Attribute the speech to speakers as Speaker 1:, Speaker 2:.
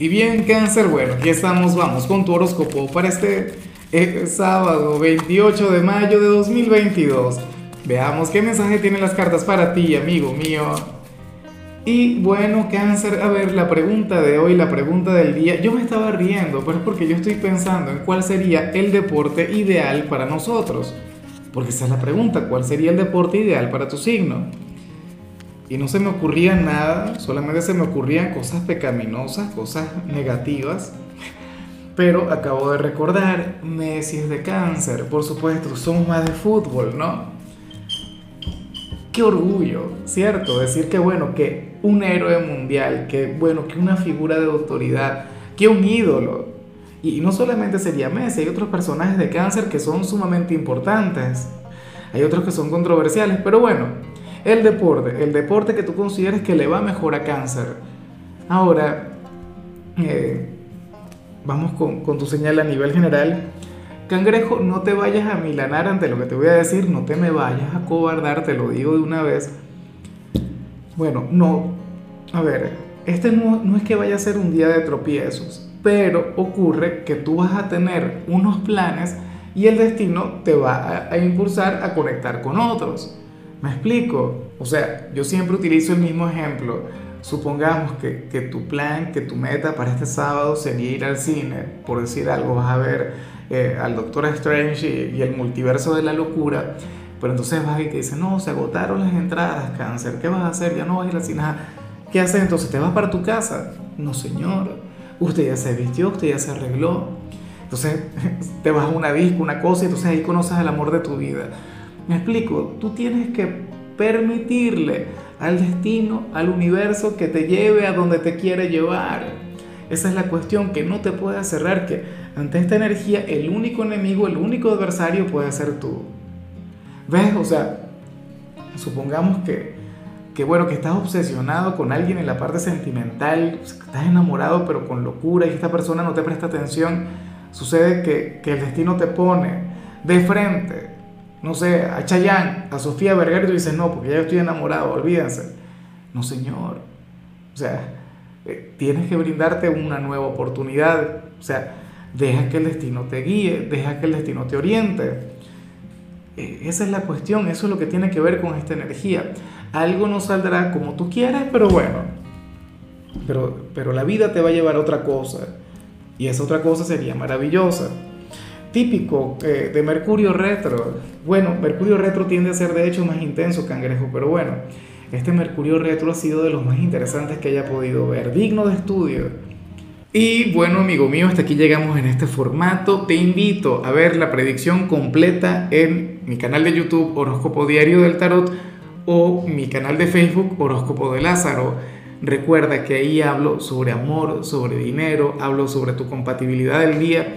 Speaker 1: Y bien, cáncer, bueno, aquí estamos, vamos con tu horóscopo para este eh, sábado 28 de mayo de 2022. Veamos qué mensaje tienen las cartas para ti, amigo mío. Y bueno, cáncer, a ver, la pregunta de hoy, la pregunta del día, yo me estaba riendo, pero es porque yo estoy pensando en cuál sería el deporte ideal para nosotros. Porque esa es la pregunta, ¿cuál sería el deporte ideal para tu signo? Y no se me ocurría nada, solamente se me ocurrían cosas pecaminosas, cosas negativas. Pero acabo de recordar, Messi es de cáncer, por supuesto, somos más de fútbol, ¿no? Qué orgullo, ¿cierto? Decir que bueno, que un héroe mundial, que bueno, que una figura de autoridad, que un ídolo. Y no solamente sería Messi, hay otros personajes de cáncer que son sumamente importantes. Hay otros que son controversiales, pero bueno, el deporte, el deporte que tú consideres que le va mejor a cáncer. Ahora, eh, vamos con, tu señal a nivel general. Cangrejo, no te vayas a milanar ante lo que te voy a decir, no te me vayas a cobardar, te lo digo de una vez. Bueno, no, a ver, este no, no, es que vaya a ser un día de tropiezos, pero ocurre que tú vas a tener unos planes y el destino te va a, a impulsar a conectar con otros. ¿Me explico? O sea, yo siempre utilizo el mismo ejemplo. Supongamos que, que, tu plan, que tu meta para este sábado sería ir al cine, por decir algo, vas a ver eh, al Doctor Strange y, el multiverso de la locura, pero entonces vas y te dice, no, se agotaron las entradas, cáncer, ¿qué vas a hacer? Ya no vas a ir al cine. ¿Qué haces entonces? ¿Te vas para tu casa? No, señor. Usted ya se vistió, usted ya se arregló. Entonces te vas a una disco, una cosa, y entonces ahí conoces el amor de tu vida. Me explico, tú tienes que permitirle al destino, al universo que te lleve a donde te quiere llevar. Esa es la cuestión, que no te puedas cerrar, que ante esta energía el único enemigo, el único adversario puede ser tú. ¿Ves? O sea, supongamos que, que, bueno, que estás obsesionado con alguien en la parte sentimental, estás enamorado pero con locura y esta persona no te presta atención, sucede que, que el destino te pone de frente no sé, a Chayanne, a Sofía Vergara y tú dices, no, porque ya estoy enamorado, olvídense. No, señor. O sea, eh, tienes que brindarte una nueva oportunidad. O sea, deja que el destino te guíe, deja que el destino te oriente. Eh, esa es la cuestión, eso es lo que tiene que ver con esta energía. Algo no saldrá como tú quieras, pero bueno. Pero, pero la vida te va a llevar a otra cosa. Y esa otra cosa sería maravillosa típico eh, de Mercurio retro. Bueno, Mercurio retro tiende a ser de hecho más intenso, cangrejo, pero bueno, este Mercurio retro ha sido de los más interesantes que haya podido ver, digno de estudio. Y bueno, amigo mío, hasta aquí llegamos en este formato. Te invito a ver la predicción completa en mi canal de YouTube Horóscopo Diario del Tarot o mi canal de Facebook Horóscopo de Lázaro. Recuerda que ahí hablo sobre amor, sobre dinero, hablo sobre tu compatibilidad del día